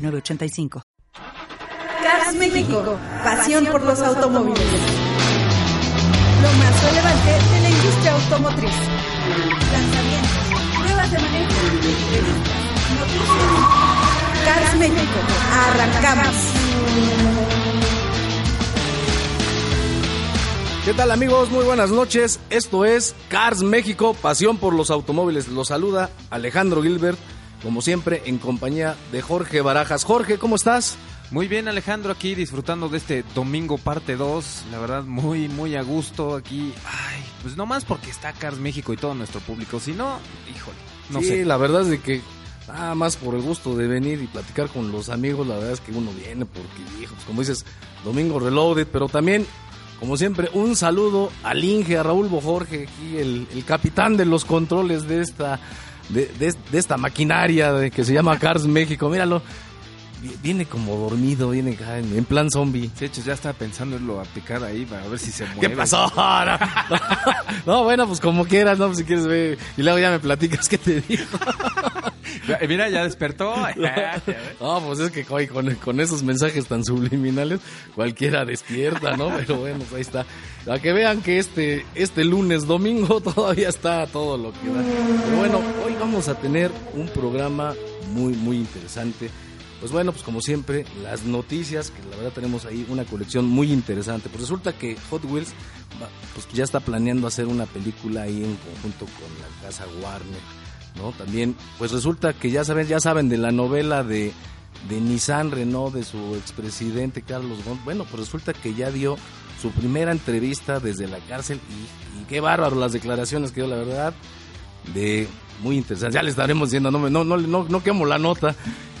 906985. Cars México, pasión por los automóviles. Lo más relevante de la industria automotriz. Lanzamientos, pruebas de manejo, entrevistas, noticias. Cars México, arrancamos. ¿Qué tal amigos? Muy buenas noches. Esto es Cars México, pasión por los automóviles. Los saluda Alejandro Gilbert, como siempre, en compañía de Jorge Barajas. Jorge, ¿cómo estás? Muy bien Alejandro, aquí disfrutando de este domingo parte 2, la verdad muy muy a gusto aquí. Ay, pues no más porque está Cars México y todo nuestro público, si no, híjole, no sí, sé. la verdad es de que nada más por el gusto de venir y platicar con los amigos, la verdad es que uno viene porque, hijo, pues como dices, domingo reloaded, pero también, como siempre, un saludo al Inge, a Raúl Bojorge, aquí el, el capitán de los controles de esta, de, de- de esta maquinaria de, que se llama Cars México, míralo. Vi- Viene como dormido, viene en, plan zombie. De hecho, ya estaba pensando en lo a picar ahí para ver si se mueve. ¿Qué pasó? No, no, bueno, pues como quieras, ¿no? Pues si quieres ver. Y luego ya me platicas qué te dijo. Mira, ya despertó. No, pues es que con, con esos mensajes tan subliminales, cualquiera despierta, ¿no? Pero bueno, pues ahí está. Para que vean que este, este lunes, domingo, todavía está todo lo que da. Pero bueno, hoy vamos a tener un programa muy, muy interesante. Pues bueno, pues como siempre, las noticias, que la verdad tenemos ahí una colección muy interesante. Pues resulta que Hot Wheels pues ya está planeando hacer una película ahí en conjunto con la casa Warner, ¿no? También, pues resulta que ya saben, ya saben de la novela de, de Nissan Renault, de su expresidente Carlos Ghosn. Bueno, pues resulta que ya dio su primera entrevista desde la cárcel y, qué bárbaro las declaraciones que dio, la verdad de muy interesante. Ya le estaremos diciendo, no, no, no, no quemo la nota.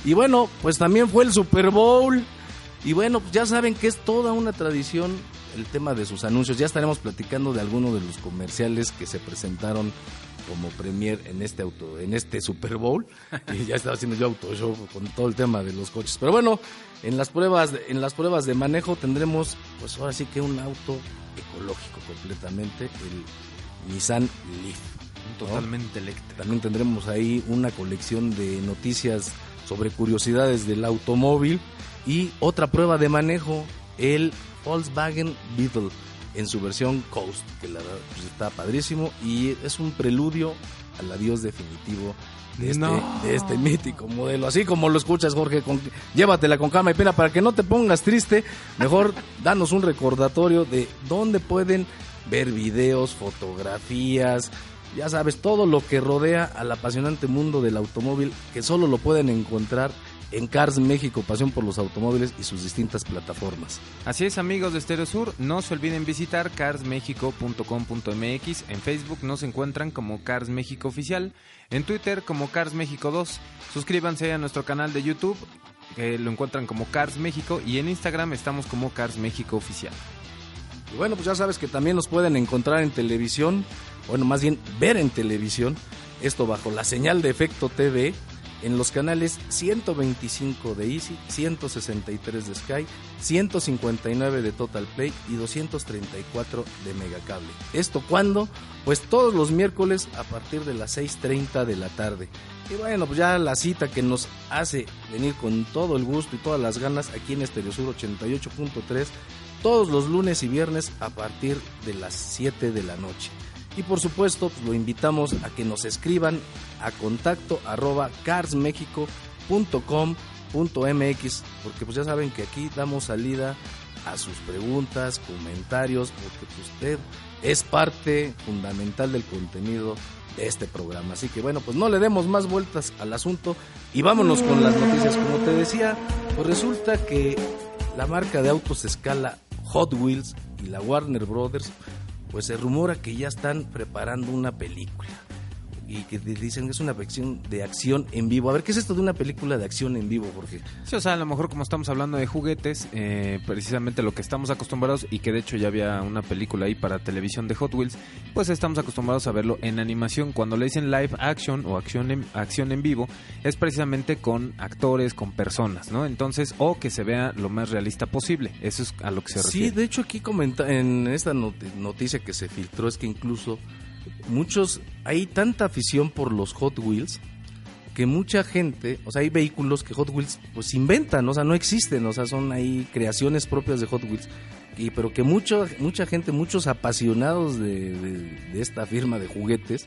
Y bueno, pues también fue el Super Bowl. Y bueno, pues ya saben que es toda una tradición el tema de sus anuncios. Ya estaremos platicando de algunos de los comerciales que se presentaron como premier en este auto, en este Super Bowl. Y ya estaba haciendo yo auto show con todo el tema de los coches. Pero bueno, en las pruebas, en las pruebas de manejo tendremos, pues ahora sí que un auto ecológico completamente, el Nissan Leaf. Totalmente eléctrico. También tendremos ahí una colección de noticias sobre curiosidades del automóvil y otra prueba de manejo, el Volkswagen Beetle en su versión Coast, que la verdad pues, está padrísimo y es un preludio al adiós definitivo de este, No. de este mítico modelo. Así como lo escuchas, Jorge, con- llévatela con calma y pena para que no te pongas triste. Mejor danos un recordatorio de dónde pueden ver videos, fotografías, ya sabes, todo lo que rodea al apasionante mundo del automóvil que solo lo pueden encontrar en Cars México, pasión por los automóviles y sus distintas plataformas. Así es, amigos de Stereo Sur, no se olviden visitar carsmexico.com.mx. En Facebook nos encuentran como Cars México Oficial, en Twitter como Cars México 2. Suscríbanse a nuestro canal de YouTube, que lo encuentran como Cars México, y en Instagram estamos como Cars México Oficial. Y bueno, pues ya sabes que también nos pueden encontrar en televisión, bueno, más bien ver en televisión, esto bajo la señal de efecto TV, en los canales 125 de Easy, 163 de Sky, 159 de Total Play y 234 de Megacable. ¿Esto cuándo? Pues todos los miércoles a partir de las 6.30 de la tarde. Y bueno, pues ya la cita que nos hace venir con todo el gusto y todas las ganas aquí en Estereo Sur 88.3 todos los lunes y viernes a partir de las 7 de la noche. Y por supuesto, pues, lo invitamos a que nos escriban a contacto arroba carsmexico.com.mx porque pues ya saben que aquí damos salida a sus preguntas, comentarios, porque pues, usted es parte fundamental del contenido de este programa. Así que bueno, pues no le demos más vueltas al asunto y vámonos con las noticias. Como te decía, pues resulta que la marca de autos escala Hot Wheels y la Warner Brothers, pues se rumora que ya están preparando una película. Y que te dicen que es una ficción de acción en vivo. A ver, ¿qué es esto de una película de acción en vivo, Jorge? Sí, o sea, a lo mejor como estamos hablando de juguetes, eh, precisamente lo que estamos acostumbrados y que de hecho ya había una película ahí para televisión de Hot Wheels, pues estamos acostumbrados a verlo en animación. Cuando le dicen live action o acción en, acción en vivo, es precisamente con actores, con personas, ¿no? Entonces, o que se vea lo más realista posible. Eso es a lo que se refiere. Sí, de hecho aquí comenta en esta noticia que se filtró es que incluso muchos, hay tanta afición por los Hot Wheels que mucha gente, o sea, hay vehículos que Hot Wheels pues inventan, o sea, no existen, o sea, son ahí creaciones propias de Hot Wheels, y, pero que mucho, mucha gente, muchos apasionados de, de esta firma de juguetes,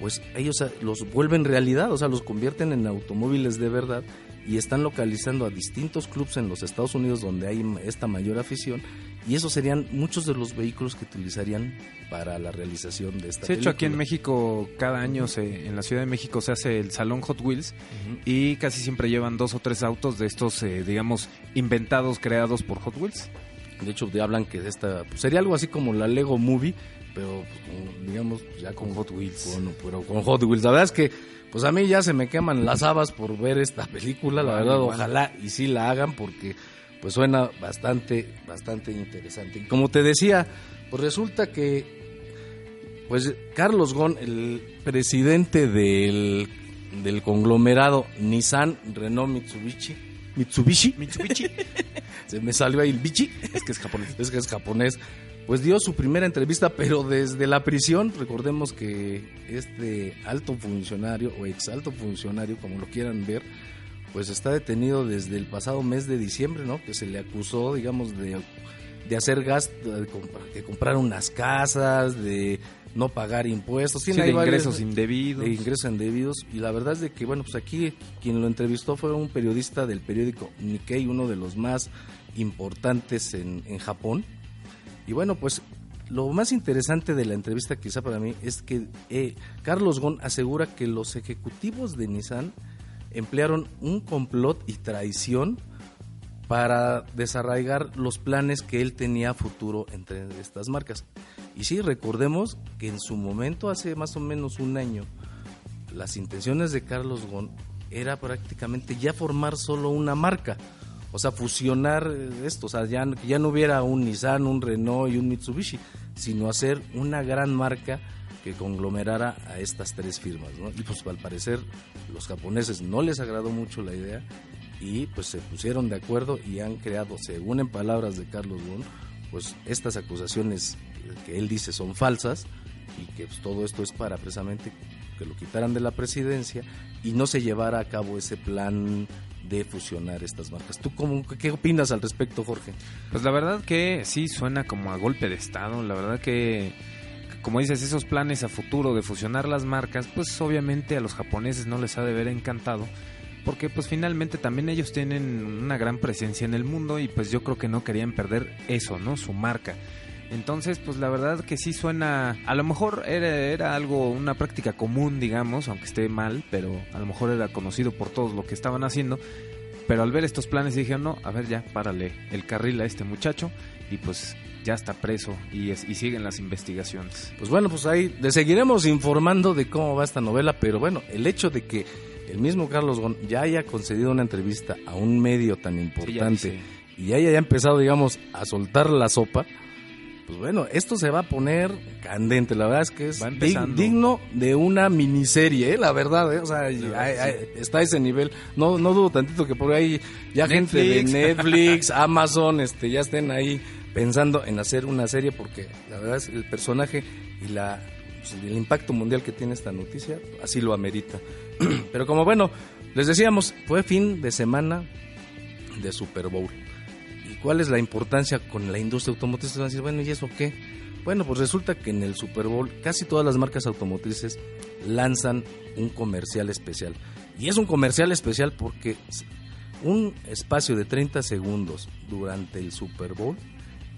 pues ellos los vuelven realidad, o sea, los convierten en automóviles de verdad y están localizando a distintos clubes en los Estados Unidos donde hay esta mayor afición y esos serían muchos de los vehículos que utilizarían para la realización de esta De hecho, aquí en México, cada año se, en la Ciudad de México se hace el Salón Hot Wheels y casi siempre llevan dos o tres autos de estos, eh, digamos, inventados, creados por Hot Wheels. De hecho, hablan que esta pues, sería algo así como la Lego Movie, pero pues, digamos ya con Hot Wheels. pero con Hot Wheels. La verdad es que pues a mí ya se me queman las habas por ver esta película. La verdad, ojalá y sí la hagan porque pues suena bastante, bastante interesante. Y como te decía, pues resulta que pues Carlos Gon, el presidente del, del conglomerado Nissan, Renault, Mitsubishi, Mitsubishi, Mitsubishi, se me salió ahí el bichi, es que es japonés, es que es japonés, pues dio su primera entrevista, pero desde la prisión, recordemos que este alto funcionario o ex alto funcionario, como lo quieran ver, pues está detenido desde el pasado mes de diciembre, ¿no? Que se le acusó, digamos, de, de hacer gasto, de, comprar unas casas, de no pagar impuestos, sí, de ingresos indebidos. De ingresos indebidos. Y la verdad es de que, bueno, pues aquí quien lo entrevistó fue un periodista del periódico Nikkei, uno de los más importantes en, en Japón. Y bueno, pues lo más interesante de la entrevista quizá para mí es que eh, Carlos Gon asegura que los ejecutivos de Nissan emplearon un complot y traición para desarraigar los planes que él tenía futuro entre estas marcas. Y sí, recordemos que en su momento, hace más o menos un año, las intenciones de Carlos Gon era prácticamente ya formar solo una marca. O sea, fusionar esto, o sea, ya, ya no hubiera un Nissan, un Renault y un Mitsubishi, sino hacer una gran marca que conglomerara a estas tres firmas. Y pues al parecer los japoneses no les agradó mucho la idea y pues se pusieron de acuerdo y han creado, según en palabras de Carlos Gon, pues estas acusaciones que él dice son falsas y que pues, todo esto es para precisamente que lo quitaran de la presidencia y no se llevara a cabo ese plan de fusionar estas marcas. ¿Tú cómo, qué opinas al respecto, Jorge? Pues la verdad que sí suena como a golpe de Estado, la verdad que como dices, esos planes a futuro de fusionar las marcas, pues obviamente a los japoneses no les ha de haber encantado, porque pues finalmente también ellos tienen una gran presencia en el mundo y pues yo creo que no querían perder eso, ¿no? Su marca. Entonces, pues la verdad que sí suena, a lo mejor era, era algo, una práctica común, digamos, aunque esté mal, pero a lo mejor era conocido por todos lo que estaban haciendo. Pero al ver estos planes dije, no, a ver ya, párale el carril a este muchacho y pues ya está preso y, y siguen las investigaciones. Pues bueno, pues ahí le seguiremos informando de cómo va esta novela, pero bueno, el hecho de que el mismo Carlos Gon ya haya concedido una entrevista a un medio tan importante y ya haya empezado, digamos, a soltar la sopa, pues bueno, esto se va a poner candente. La verdad es que es digno de una miniserie, ¿eh? la verdad. ¿eh? O sea, está a ese nivel. No, no dudo tantito que por ahí ya gente de Netflix, Amazon, este, ya estén ahí pensando en hacer una serie porque la verdad es el personaje y la pues, el impacto mundial que tiene esta noticia así lo amerita. Pero como bueno, les decíamos, fue fin de semana de Super Bowl. ¿Y cuál es la importancia con la industria automotriz? Van a decir, bueno, ¿y eso qué? Bueno, pues resulta que en el Super Bowl casi todas las marcas automotrices lanzan un comercial especial. Y es un comercial especial porque un espacio de 30 segundos durante el Super Bowl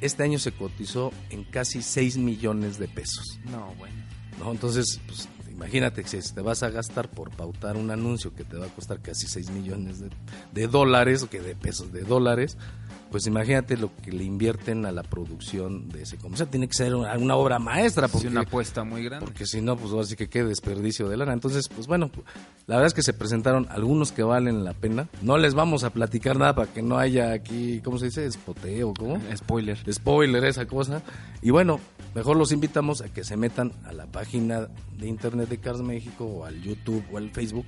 este año se cotizó en casi 6 millones de pesos. No, bueno. ¿No? Entonces, pues imagínate que si te vas a gastar por pautar un anuncio que te va a costar casi 6 millones de, dólares, o que de pesos, de dólares, pues imagínate lo que le invierten a la producción de ese comercial. Tiene que ser una, una obra maestra. Sí, Porque, una apuesta muy grande. porque si no, pues ahora sí que qué desperdicio de lana. Entonces, pues bueno, la verdad es que se presentaron algunos que valen la pena. No les vamos a platicar nada para que no haya aquí, ¿cómo se dice? Espoteo, ¿cómo? Spoiler. spoiler esa cosa. Y bueno, mejor los invitamos a que se metan a la página de internet de Cars México o al YouTube o al Facebook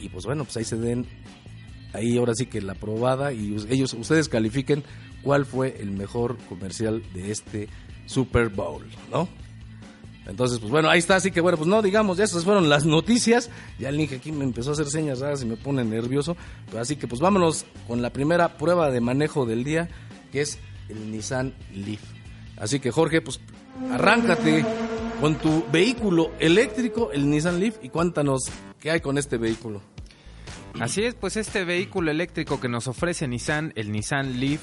y pues bueno, pues ahí se den ahí ahora sí que la probada y ellos ustedes califiquen cuál fue el mejor comercial de este Super Bowl, ¿no? Entonces, pues bueno, ahí está, así que bueno, pues no digamos, ya esas fueron las noticias. Ya el Link aquí me empezó a hacer señas raras y me pone nervioso. Pero así que pues vámonos con la primera prueba de manejo del día, que es el Nissan Leaf. Así que Jorge, pues arráncate con tu vehículo eléctrico, el Nissan Leaf, y cuéntanos qué hay con este vehículo. Así es, pues este vehículo eléctrico que nos ofrece Nissan, el Nissan Leaf,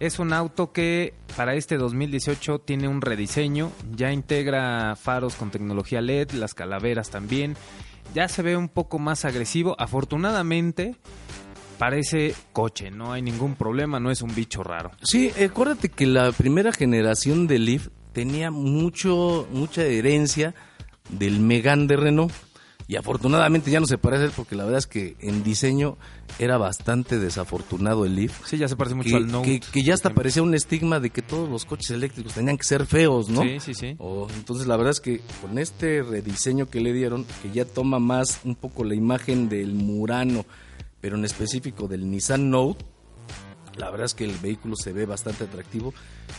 es un auto que para este 2018 tiene un rediseño, ya integra faros con tecnología LED, las calaveras también, ya se ve un poco más agresivo, afortunadamente parece coche, no hay ningún problema, no es un bicho raro. Sí, acuérdate que la primera generación de Leaf tenía mucho, mucha herencia del Megane de Renault. Y afortunadamente ya no se parece porque la verdad es que en diseño era bastante desafortunado el Leaf. Sí, ya se parece mucho Que, al Note. que- que ya hasta parecía un estigma de que todos los coches eléctricos tenían que ser feos, ¿no? Sí, sí, sí. O- entonces la verdad es que con este rediseño que le dieron, que ya toma más un poco la imagen del Murano, pero en específico del Nissan Note, la verdad es que el vehículo se ve bastante atractivo.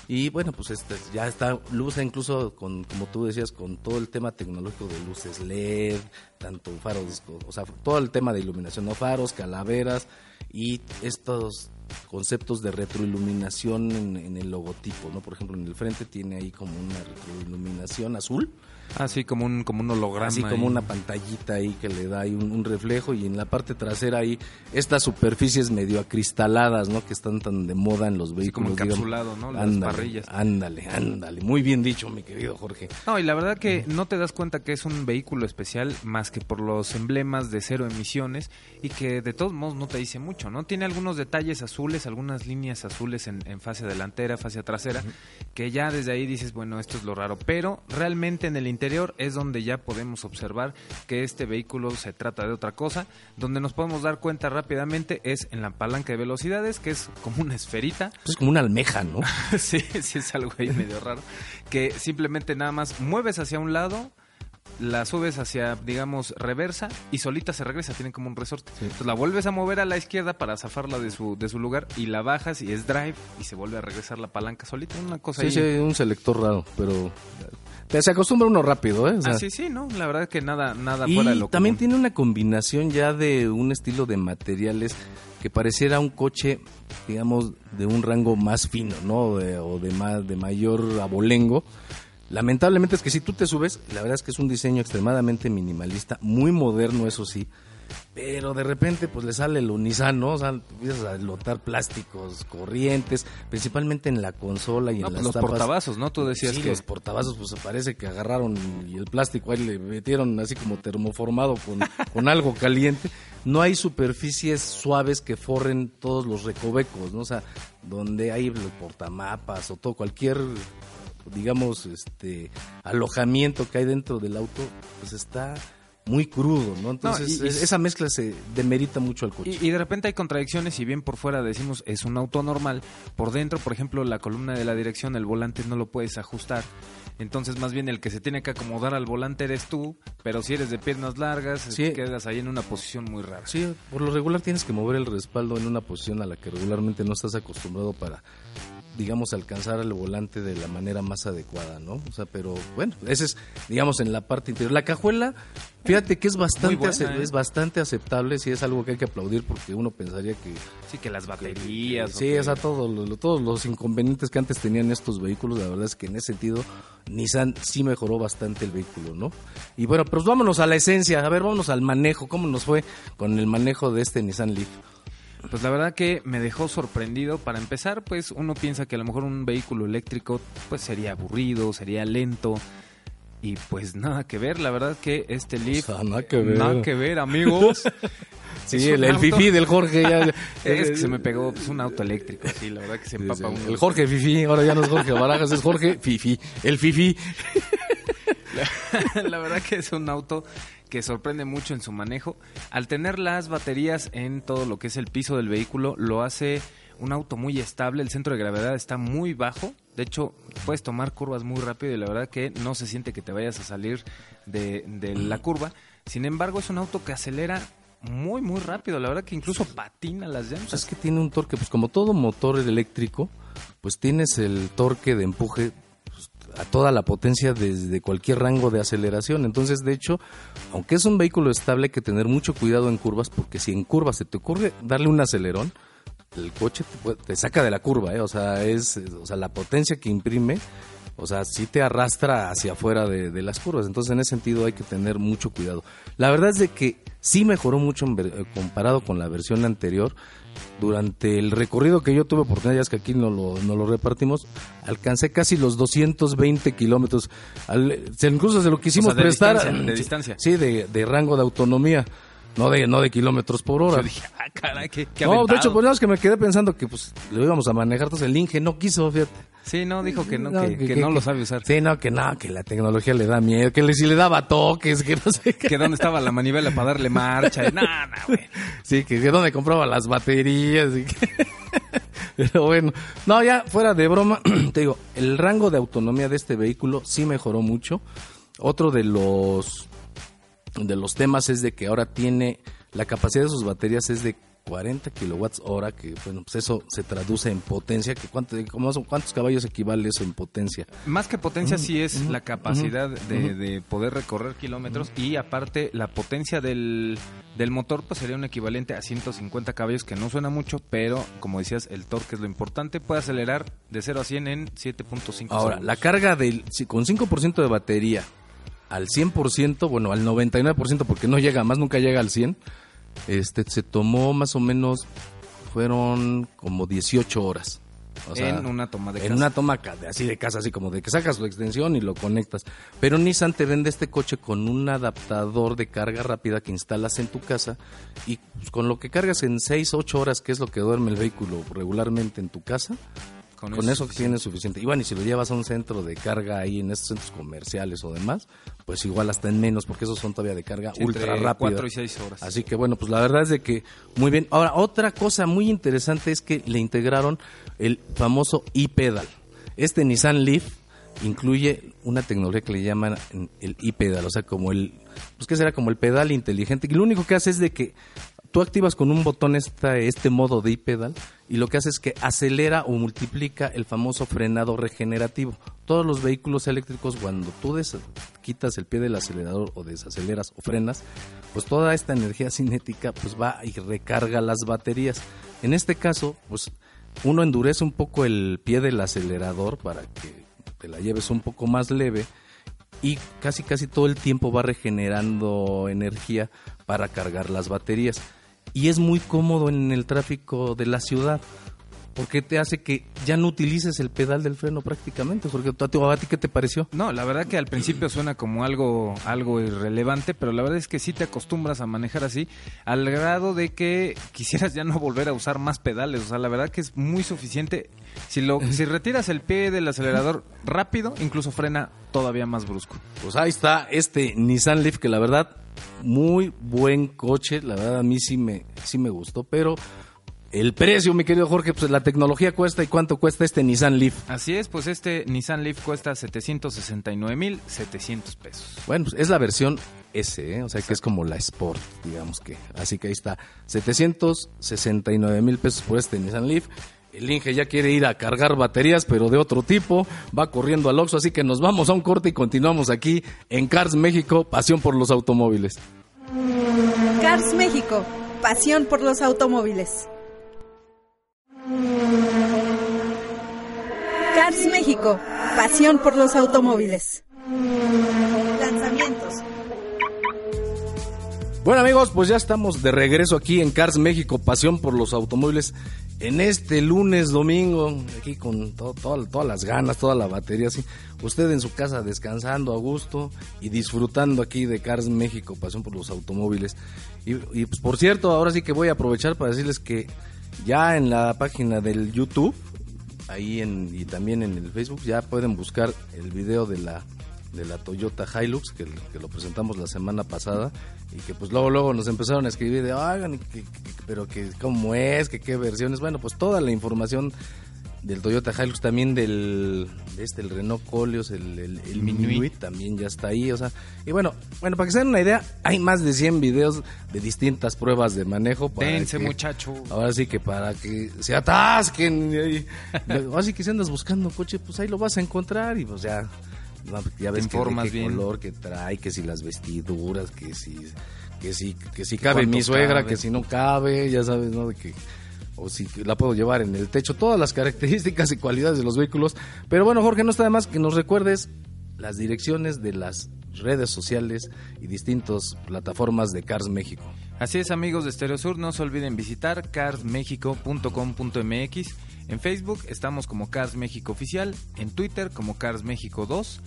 Y bueno, pues este ya está luce incluso con como tú decías con todo el tema tecnológico de luces LED, tanto faros, o sea, todo el tema de iluminación, no faros, calaveras y estos conceptos de retroiluminación en, en el logotipo, ¿no? Por ejemplo, en el frente tiene ahí como una retroiluminación azul, Así como un, como un holograma. así ahí. como una pantallita ahí que le da ahí un, un reflejo y en la parte trasera ahí estas superficies medio acristaladas, ¿no? Que están tan de moda en los Así como vehículos. digamos. encapsulado, ¿no? Las Ándale, parrillas. Ándale, ándale. Muy bien dicho, mi querido Jorge. No, y la verdad que no te das cuenta que es un vehículo especial más que por los emblemas de cero emisiones y que de todos modos no te dice mucho, ¿no? Tiene algunos detalles azules, algunas líneas azules en, en fase delantera, fase trasera, que ya desde ahí dices, bueno, esto es lo raro, pero realmente en el interior es donde ya podemos observar que este vehículo se trata de otra cosa, donde nos podemos dar cuenta rápidamente es en la palanca de velocidades, que es como una esferita, Es como una almeja, ¿no? sí, sí es algo ahí medio raro. Que simplemente nada más mueves hacia un lado, la subes hacia, digamos, reversa y solita se regresa, tiene como un resorte. Entonces la vuelves a mover a la izquierda para zafarla de su, de su lugar y la bajas y es drive y se vuelve a regresar la palanca solita. Una cosa Sí, ahí. sí, un selector raro, pero te- se acostumbra uno rápido, ¿eh? O sea, Ah, sí, sí, no, la verdad que nada, nada y fuera de lo también común. tiene una combinación ya de un estilo de materiales que pareciera un coche, digamos, de un rango más fino, ¿no? De- o de más, de mayor abolengo. Lamentablemente es que si tú te subes, la verdad es que es un diseño extremadamente minimalista, muy moderno, eso sí. Pero de repente pues le sale lo Nissan, ¿no? O sea, empiezas a lotar plásticos, corrientes, principalmente en la consola y en No, pues las los tapas. portavasos, ¿no? Tú decías Sí, que... los portavasos, pues parece que agarraron y el plástico ahí le metieron así como termoformado con, con algo caliente. No hay superficies suaves que forren todos los recovecos, ¿no? O sea, donde hay los portamapas o todo, cualquier, digamos, este, alojamiento que hay dentro del auto, pues está muy crudo, ¿no? Entonces, y- y- es- esa mezcla se demerita mucho al coche. Y, y de repente hay contradicciones, si bien por fuera decimos es un auto normal, por dentro, por ejemplo, la columna de la dirección, el volante no lo puedes ajustar. Entonces, más bien el que se tiene que acomodar al volante eres tú, pero si eres de piernas largas, Sí. quedas ahí en una posición muy rara. Sí, por lo regular tienes que mover el respaldo en una posición a la que regularmente no estás acostumbrado para, digamos, alcanzar el volante de la manera más adecuada, ¿no? O sea, pero bueno, ese es, digamos, en la parte interior. La cajuela, fíjate que es bastante, buena, ace- ¿eh? es bastante aceptable, sí es algo que hay que aplaudir porque uno pensaría que Sí, que las baterías. Sí, o sea, todo lo- lo- todos los inconvenientes que antes tenían estos vehículos, la verdad es que en ese sentido Nissan sí mejoró bastante el vehículo, ¿no? Y bueno, pues vámonos a la esencia, a ver, vámonos al manejo, ¿cómo nos fue con el manejo de este Nissan Leaf? Pues la verdad que me dejó sorprendido. Para empezar, pues uno piensa que a lo mejor un vehículo eléctrico pues sería aburrido, sería lento. Y pues nada que ver, la verdad que este Leaf... sea, nada que ver. Nada que ver, amigos. Sí, el, el auto- fifí del Jorge. ya- Es que se me pegó pues, un auto eléctrico, sí, la verdad que se empapa sí, uno. El Jorge Fifi, ahora ya no es Jorge Barajas, es Jorge Fifi. El Fifi. la verdad que es un auto que sorprende mucho en su manejo. Al tener las baterías en todo lo que es el piso del vehículo, lo hace un auto muy estable. El centro de gravedad está muy bajo. De hecho, puedes tomar curvas muy rápido y la verdad que no se siente que te vayas a salir de, la curva. Sin embargo, es un auto que acelera muy, muy rápido. La verdad que incluso patina las llantas. Es que tiene un torque, pues como todo motor eléctrico, pues tienes el torque de empuje a toda la potencia desde cualquier rango de aceleración. Entonces, de hecho, aunque es un vehículo estable, hay que tener mucho cuidado en curvas, porque si en curvas se te ocurre darle un acelerón, el coche te, puede- te saca de la curva, ¿eh? O sea, es, o sea, la potencia que imprime, o sea, sí te arrastra hacia afuera de, de las curvas. Entonces, en ese sentido hay que tener mucho cuidado. La verdad es de que sí mejoró mucho en ver- eh, comparado con la versión anterior. Durante el recorrido que yo tuve oportunidad, ya es que aquí no lo, no lo repartimos, alcancé casi los 220 kilómetros. Incluso se lo quisimos O sea, de prestar. distancia, de distancia. Sí, de, de rango de autonomía. No de, no de kilómetros por hora. Yo dije, ah, caray, qué, qué no, de hecho, pues nada más que me quedé pensando que pues lo íbamos a manejar, entonces el Inge no quiso, fíjate. Sí, no, dijo que no, que, que no lo sabe usar. Sí, no, que no, que la tecnología le da miedo, que le, si le daba toques, que no sé qué. Que dónde estaba la manivela para darle marcha. y- No, no, güey. Sí, que de dónde compraba las baterías. y que- Pero bueno, no, ya fuera de broma, te digo, el rango de autonomía de este vehículo sí mejoró mucho. Otro de los de los temas es de que ahora tiene la capacidad de sus baterías es de 40 kilowatts hora, que bueno, pues eso se traduce en potencia, que cuánto, cómo son- cuántos caballos equivale eso en potencia. Más que potencia, sí es la capacidad de, de poder recorrer kilómetros y aparte la potencia del, del motor pues sería un equivalente a 150 caballos, que no suena mucho, pero como decías, el torque es lo importante. Puede acelerar de 0 a 100 en 7.5 Ahora, segundos. la carga del, con 5% de batería al 100%, bueno, al 99%, porque no llega, más nunca llega al 100, este, se tomó más o menos, fueron como 18 horas. O sea, en una toma de en casa. una toma así de casa, así como de que sacas su extensión y lo conectas. Pero Nissan te vende este coche con un adaptador de carga rápida que instalas en tu casa y pues, con lo que cargas en 6, 8 horas, que es lo que duerme el vehículo regularmente en tu casa, con, eso eso es tienes suficiente. Y bueno, y si lo llevas a un centro de carga ahí en estos centros comerciales o demás, pues igual hasta en menos, porque esos son todavía de carga Sí, ultra rápida. 4 y 6 horas. Así que bueno, pues la verdad es de que muy bien. Ahora, otra cosa muy interesante es que le integraron el famoso e-pedal. Este Nissan Leaf incluye una tecnología que le llaman el e-pedal, o sea, como el, pues que será como el pedal inteligente. Y lo único que hace es de que tú activas con un botón esta, este modo de e-pedal y lo que hace es que acelera o multiplica el famoso frenado regenerativo. Todos los vehículos eléctricos cuando tú des- quitas el pie del acelerador o desaceleras o frenas, pues toda esta energía cinética pues va y recarga las baterías. En este caso, pues uno endurece un poco el pie del acelerador para que te la lleves un poco más leve y casi casi todo el tiempo va regenerando energía para cargar las baterías. Y es muy cómodo en el tráfico de la ciudad, porque te hace que ya no utilices el pedal del freno prácticamente. Porque ¿tú- a ti qué te pareció? No, la verdad que al principio suena como algo, algo irrelevante, pero la verdad es que sí te acostumbras a manejar así, al grado de que quisieras ya no volver a usar más pedales. O sea, la verdad que es muy suficiente. Si lo, si retiras el pie del acelerador rápido, incluso frena todavía más brusco. Pues ahí está este Nissan Leaf, que la verdad, muy buen coche. La verdad, a mí sí me, sí me gustó, pero el precio, mi querido Jorge, pues la tecnología cuesta y cuánto cuesta este Nissan Leaf. Así es, pues este Nissan Leaf cuesta 769.700 pesos. Bueno, pues es la versión S, ¿eh? o sea que es como la Sport, digamos que. Así que ahí está, 769 mil pesos por este Nissan Leaf. El Inge ya quiere ir a cargar baterías, pero de otro tipo. Va corriendo al Oxxo, así que nos vamos a un corte y continuamos aquí en Cars México, pasión por los automóviles. Cars México, pasión por los automóviles. Cars México, pasión por los automóviles. Lanzamientos. Bueno amigos, pues ya estamos de regreso aquí en Cars México, pasión por los automóviles. en este lunes, domingo, aquí con to- to- todas las ganas, toda la batería, así. Usted en su casa descansando a gusto y disfrutando aquí de Cars México, pasión por los automóviles. Y, y, pues por cierto, ahora sí que voy a aprovechar para decirles que ya en la página del YouTube, ahí en, y también en el Facebook, ya pueden buscar el video de la de la Toyota Hilux que, que lo presentamos la semana pasada y que pues luego luego nos empezaron a escribir de que- pero que cómo es que qué versiones bueno pues toda la información del Toyota Hilux también del de este el Renault Coleos el, el, el Minuit también ya está ahí o sea y bueno bueno para que se den una idea hay más de 100 videos de distintas pruebas de manejo para Dense, que- muchacho. Ahora sí que para que se atasquen. y ahí- Ahora sí que si andas buscando coche, pues ahí lo vas a encontrar y pues ya. ya ves que qué bien. color que trae, que si las vestiduras, que si que si que si cabe mi suegra, cabe. que si no cabe, ya sabes, ¿no? De que o si la puedo llevar en el techo, todas las características y cualidades de los vehículos. Pero bueno, Jorge, no está de más que nos recuerdes las direcciones de las redes sociales y distintas plataformas de Cars México. Así es, amigos de Stereo Sur, no se olviden visitar carsmexico.com.mx. En Facebook estamos como Cars México Oficial, en Twitter como Cars México 2.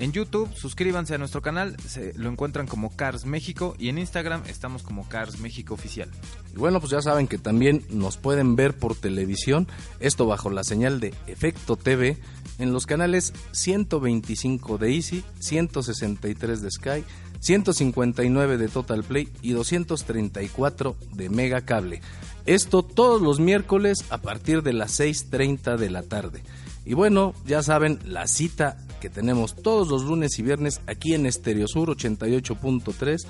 En YouTube, suscríbanse a nuestro canal, se, lo encuentran como Cars México y en Instagram estamos como Cars México Oficial. Y bueno, pues ya saben que también nos pueden ver por televisión, esto bajo la señal de Efecto TV, en los canales 125 de Easy, 163 de Sky, 159 de Total Play y 234 de Mega Cable. Esto todos los miércoles a partir de las 6.30 de la tarde. Y bueno, ya saben, la cita que tenemos todos los lunes y viernes aquí en Estereo Sur 88.3,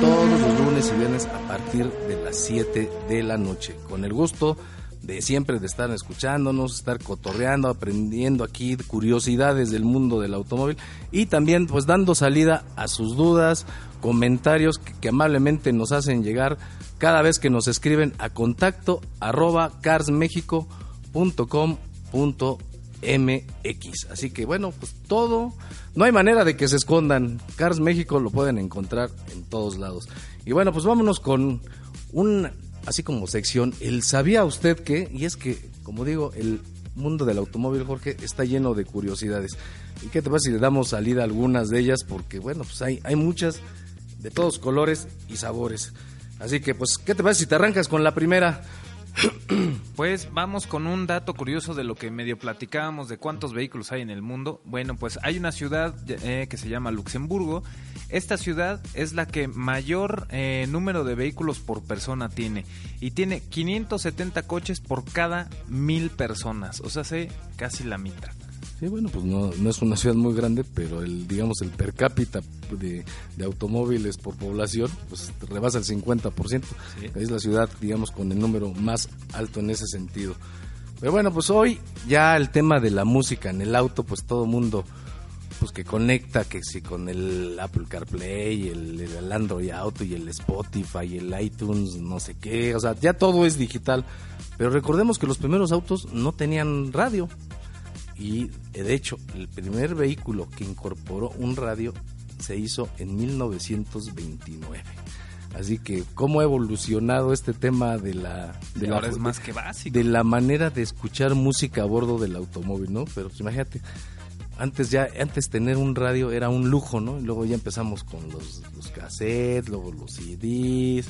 todos los lunes y viernes a partir de las 7 de la noche. Con el gusto de siempre de estar escuchándonos, estar cotorreando, aprendiendo aquí curiosidades del mundo del automóvil y también pues dando salida a sus dudas, comentarios que, que amablemente nos hacen llegar cada vez que nos escriben a contacto arroba carsmexico.com.mx. Así que bueno, pues todo, no hay manera de que se escondan. Cars México lo pueden encontrar en todos lados. Y bueno, pues vámonos con un, así como sección, el sabía usted que, y es que, como digo, el mundo del automóvil, Jorge, está lleno de curiosidades. ¿Y qué te pasa si le damos salida a algunas de ellas? Porque bueno, pues hay, hay muchas de todos colores y sabores. Así que pues, ¿qué te pasa si te arrancas con la primera? Pues vamos con un dato curioso de lo que medio platicábamos de cuántos vehículos hay en el mundo. Bueno, pues hay una ciudad eh, que se llama Luxemburgo. Esta ciudad es la que mayor eh, número de vehículos por persona tiene y tiene 570 coches por cada mil personas, o sea, sé casi la mitad. Sí, bueno, pues no, no es una ciudad muy grande, pero el, digamos, el per cápita de, de automóviles por población, pues rebasa el 50%. Sí. Es la ciudad, digamos, con el número más alto en ese sentido. Pero bueno, pues hoy ya el tema de la música en el auto, pues todo mundo, pues que conecta, que si con el Apple CarPlay, el, el Android Auto y el Spotify, el iTunes, no sé qué, o sea, ya todo es digital. Pero recordemos que los primeros autos no tenían radio. Y de hecho, el primer vehículo que incorporó un radio se hizo en 1929. Así que, ¿cómo ha evolucionado este tema de la... De la ahora es de- más que básico. de la manera de escuchar música a bordo del automóvil, ¿no? Pero pues, imagínate, antes ya, antes tener un radio era un lujo, ¿no? Y luego ya empezamos con los, los cassettes, luego los CDs,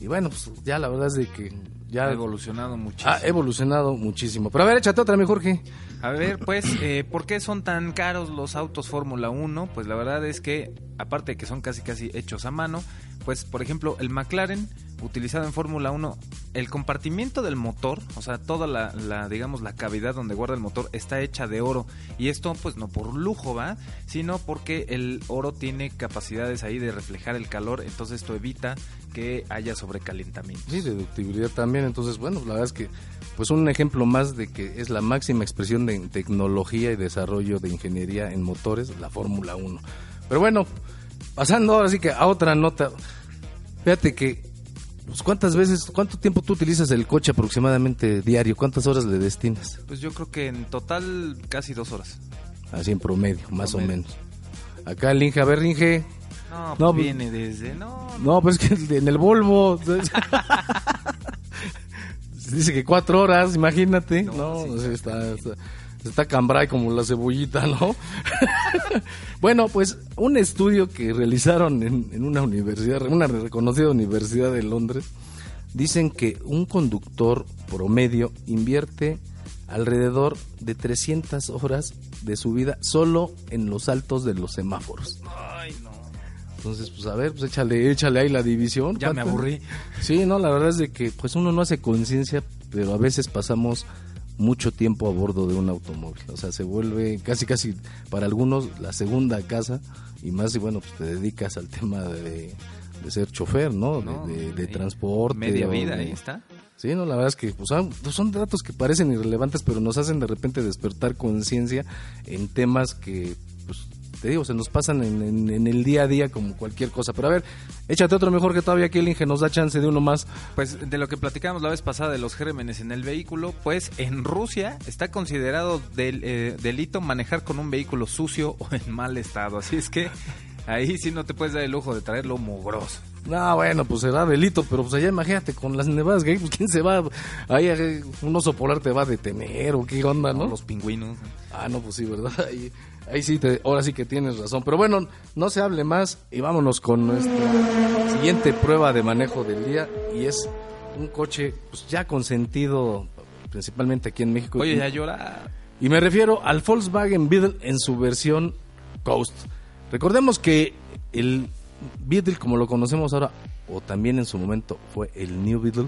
y bueno, pues ya la verdad es de que ya Ha evolucionado muchísimo. ha evolucionado muchísimo. Pero a ver, échate otra, mi Jorge. A ver, pues, eh, ¿por qué son tan caros los autos Fórmula 1? Pues la verdad es que, aparte de que son casi casi hechos a mano, pues, por ejemplo, el McLaren, utilizado en Fórmula 1, el compartimiento del motor, o sea, toda la, la, digamos, la cavidad donde guarda el motor está hecha de oro. Y esto, pues, no por lujo, ¿va? Sino porque el oro tiene capacidades ahí de reflejar el calor, entonces esto evita que haya sobrecalentamiento. Sí, deductibilidad también. Entonces, bueno, la verdad es que, pues un ejemplo más de que es la máxima expresión de tecnología y desarrollo de ingeniería en motores, la Fórmula 1. Pero bueno, pasando ahora sí que a otra nota. Fíjate que, pues, ¿cuántas veces, cuánto tiempo tú utilizas el coche aproximadamente diario? ¿Cuántas horas le destinas? Pues yo creo que en total casi dos horas. Así en promedio, más o menos. Acá el Inge, a ver, Inge. No, pues No, viene desde... No, No, pues que en el Volvo. Dice que cuatro horas, imagínate. No, No, sí, está, está, está cambray como la cebollita, ¿no? bueno, pues un estudio que realizaron en, en una universidad, una reconocida universidad de Londres, dicen que un conductor promedio invierte alrededor de 300 horas de su vida solo en los altos de los semáforos. Ay, no. Entonces, pues a ver, pues échale, échale ahí la división. Ya me aburrí. Sí, no, la verdad es de que pues uno no hace conciencia, pero a veces pasamos mucho tiempo a bordo de un automóvil. O sea, se vuelve casi, casi para algunos la segunda casa y más si, bueno, pues te dedicas al tema de, de ser chofer, ¿no? No, de, de- de transporte. Media vida, ahí está. Sí, no, la verdad es que pues, son, son datos que parecen irrelevantes, pero nos hacen de repente despertar conciencia en temas que, pues, te digo, se nos pasan en, en- en el día a día como cualquier cosa. Pero a ver, échate otro mejor que todavía que el Inge nos da chance de uno más. Pues de lo que platicamos la vez pasada de los gérmenes en el vehículo, pues en Rusia está considerado del, eh, delito manejar con un vehículo sucio o en mal estado. Así es que ahí sí no te puedes dar el lujo de traerlo mugroso. No, bueno, pues será delito, pero pues allá imagínate, con las nevadas que hay, pues quién se va, ahí un oso polar te va a detener o qué onda, ¿no? Los pingüinos. Ah, no, pues sí, ¿verdad? Ahí, ahí sí, te, ahora sí que tienes razón. Pero bueno, no se hable más y vámonos con nuestra siguiente prueba de manejo del día y es un coche pues ya consentido principalmente aquí en México. Oye, ya llora. y me refiero al Volkswagen Beetle en su versión Coast. Recordemos que el Beetle, como lo conocemos ahora, o también en su momento fue el New Beetle,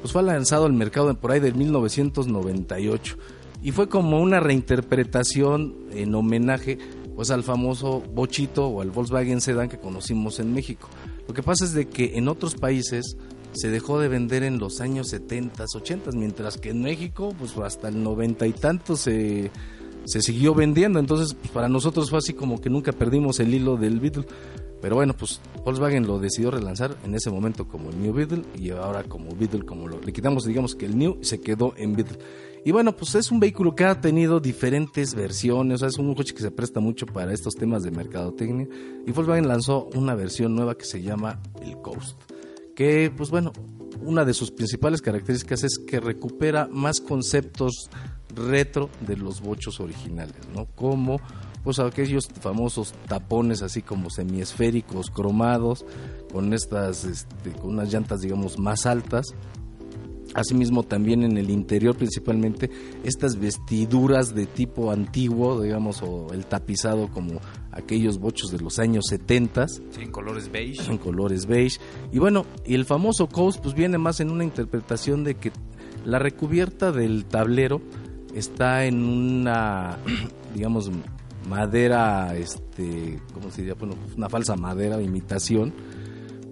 pues fue lanzado al mercado por ahí del 1998 y fue como una reinterpretación en homenaje pues al famoso bochito o al Volkswagen Sedan que conocimos en México. Lo que pasa es de que en otros países se dejó de vender en los años 70, 80, mientras que en México pues hasta el 90 y tanto se, se siguió vendiendo. Entonces pues, para nosotros fue así como que nunca perdimos el hilo del Beetle. Pero bueno, pues Volkswagen lo decidió relanzar en ese momento como el New Beetle y ahora como Beetle, como lo le quitamos, digamos que el New se quedó en Beetle. Y bueno, pues es un vehículo que ha tenido diferentes versiones, o sea, es un coche que se presta mucho para estos temas de mercadotecnia. Y Volkswagen lanzó una versión nueva que se llama el Coast, que pues bueno, una de sus principales características es que recupera más conceptos retro de los bochos originales, ¿no? Como pues aquellos famosos tapones así como semiesféricos, cromados, con estas, este, con unas llantas digamos más altas. Asimismo también en el interior principalmente estas vestiduras de tipo antiguo, digamos, o el tapizado como aquellos bochos de los años 70 Sí, en colores beige. en colores beige. Y bueno, y el famoso Coast pues viene más en una interpretación de que la recubierta del tablero está en una, digamos, madera, este, ¿cómo se diría? Bueno, una falsa madera de imitación,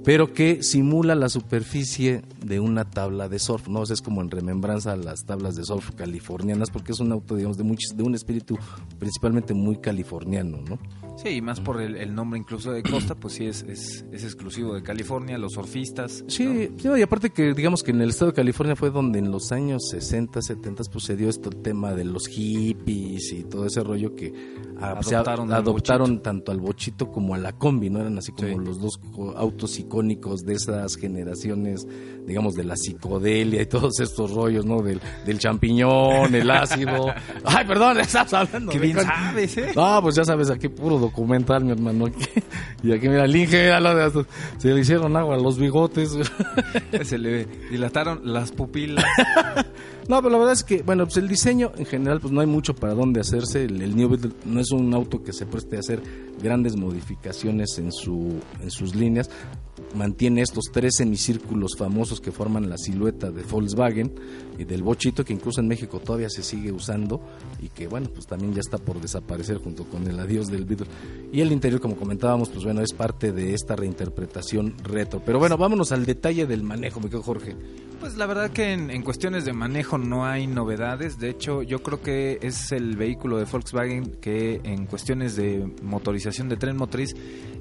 pero que simula la superficie de una tabla de surf, ¿no? O es como en remembranza a las tablas de surf californianas, porque es un auto, digamos, de, muchos, de un espíritu principalmente muy californiano, ¿no? Sí, y más por el, el nombre incluso de Costa, pues sí es, es, es exclusivo de California, los surfistas. Sí, y aparte que digamos que en el estado de California fue donde en los años 60, 70 pues se dio este tema de los hippies y todo ese rollo que ah, a- Adoptaron adoptaron tanto al bochito como a la combi, ¿no? Eran así como Sí. los dos autos icónicos de esas generaciones, digamos, de la psicodelia y todos estos rollos, ¿no? Del, del champiñón, el ácido. Ay, perdón, estás hablando. Qué bien con- sabes, ¿eh? no, pues ya sabes, aquí puro documental, mi hermano. Y aquí, mira, el Inge, mira, lo se le hicieron agua los bigotes. Se le dilataron las pupilas. No, pero la verdad es que, bueno, pues el diseño en general, pues no hay mucho para dónde hacerse. El, el New Beetle no es un auto que se preste a hacer grandes modificaciones en, su, en sus líneas. Mantiene estos tres semicírculos famosos que forman la silueta de Volkswagen y del bochito, que incluso en México todavía se sigue usando y que, bueno, pues también ya está por desaparecer junto con el adiós del Beetle. Y el interior, como comentábamos, pues bueno, es parte de esta reinterpretación retro. Pero bueno, vámonos al detalle del manejo, quedo Jorge. Pues la verdad que en, en cuestiones de manejo no hay novedades. De hecho, yo creo que es el vehículo de Volkswagen que en cuestiones de motorización de tren motriz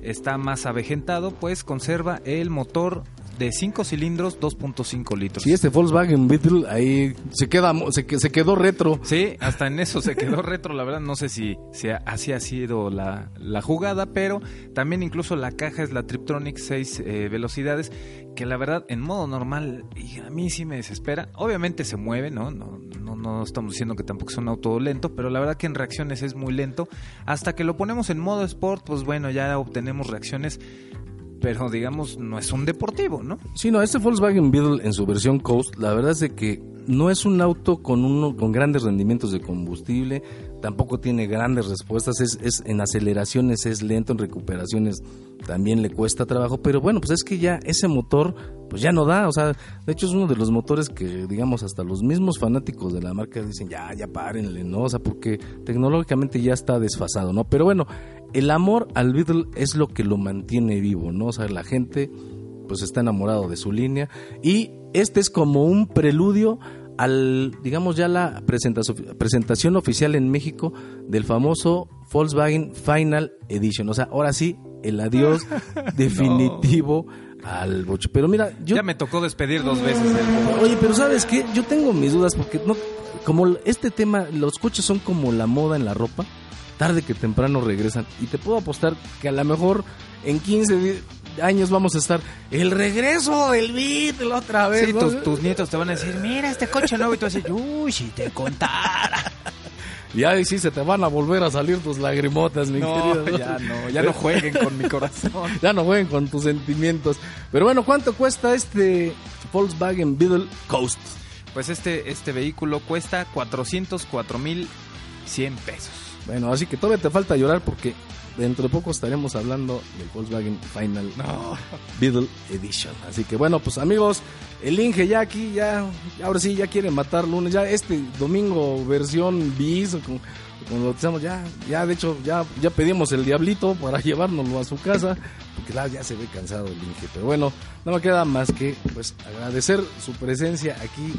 está más avejentado, pues conserva el motor de 5 cilindros, 2.5 litros. Sí, este Volkswagen Beetle ahí se queda se, se quedó retro. Sí, hasta en eso se quedó retro, la verdad no sé si, si así ha sido la, la jugada, pero también incluso la caja es la Triptronic 6 eh, velocidades, que la verdad en modo normal y a mí sí me desespera. Obviamente se mueve, ¿no? No, no, no estamos diciendo que tampoco es un auto lento, pero la verdad que en reacciones es muy lento. Hasta que lo ponemos en modo sport, pues bueno, ya obtenemos reacciones pero digamos no es un deportivo, ¿no? Sí, no, este Volkswagen Beetle en su versión Coast, la verdad es de que no es un auto con uno con grandes rendimientos de combustible, tampoco tiene grandes respuestas, es, es en aceleraciones es lento, en recuperaciones también le cuesta trabajo, pero bueno, pues es que ya ese motor pues ya no da, o sea, de hecho es uno de los motores que digamos hasta los mismos fanáticos de la marca dicen, "Ya, ya párenle", ¿no? O sea, porque tecnológicamente ya está desfasado, ¿no? Pero bueno, el amor al Beetle es lo que lo mantiene vivo, ¿no? O sea, la gente pues está enamorado de su línea y este es como un preludio al, digamos ya la presentación oficial en México del famoso Volkswagen Final Edition. O sea, ahora sí, el adiós definitivo al bocho. Pero mira, yo... Ya me tocó despedir dos veces. Oye, pero ¿sabes qué? Yo tengo mis dudas porque no, como este tema, los coches son como la moda en la ropa tarde que temprano regresan. Y te puedo apostar que a lo mejor en 15 años vamos a estar el regreso del Beatle otra vez. Sí, tus, nietos te van a decir, mira este coche nuevo y tú vas a decir, uy, si te contara. Y ahí sí se te van a volver a salir tus lagrimotas, mi querido. Ya no, ya no jueguen con mi corazón. ya no jueguen con tus sentimientos. Pero bueno, ¿cuánto cuesta este Volkswagen Beetle Coast? Pues este, este vehículo cuesta 404 mil 100 pesos. Bueno, así que todavía te falta llorar porque dentro de poco estaremos hablando del Volkswagen Final Beetle Edition. Así que bueno, pues amigos, el Inge ya aquí, ya, ahora sí, ya quiere matar lunes. Ya este domingo versión bis, lo decimos, ya, ya de hecho, ya, ya pedimos el diablito para llevárnoslo a su casa, porque ya se ve cansado el Inge. Pero bueno, no me queda más que pues agradecer su presencia aquí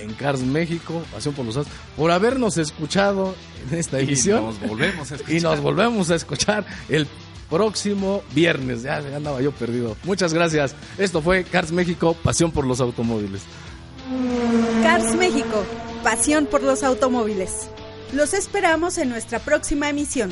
en Cars México, Pasión por los Astros, por habernos escuchado en esta edición. Y nos volvemos a escuchar. Y nos volvemos a escuchar el próximo viernes. Ya, ya andaba yo perdido. Muchas gracias. Esto fue Cars México, Pasión por los Automóviles. Cars México, Pasión por los Automóviles. Los esperamos en nuestra próxima emisión.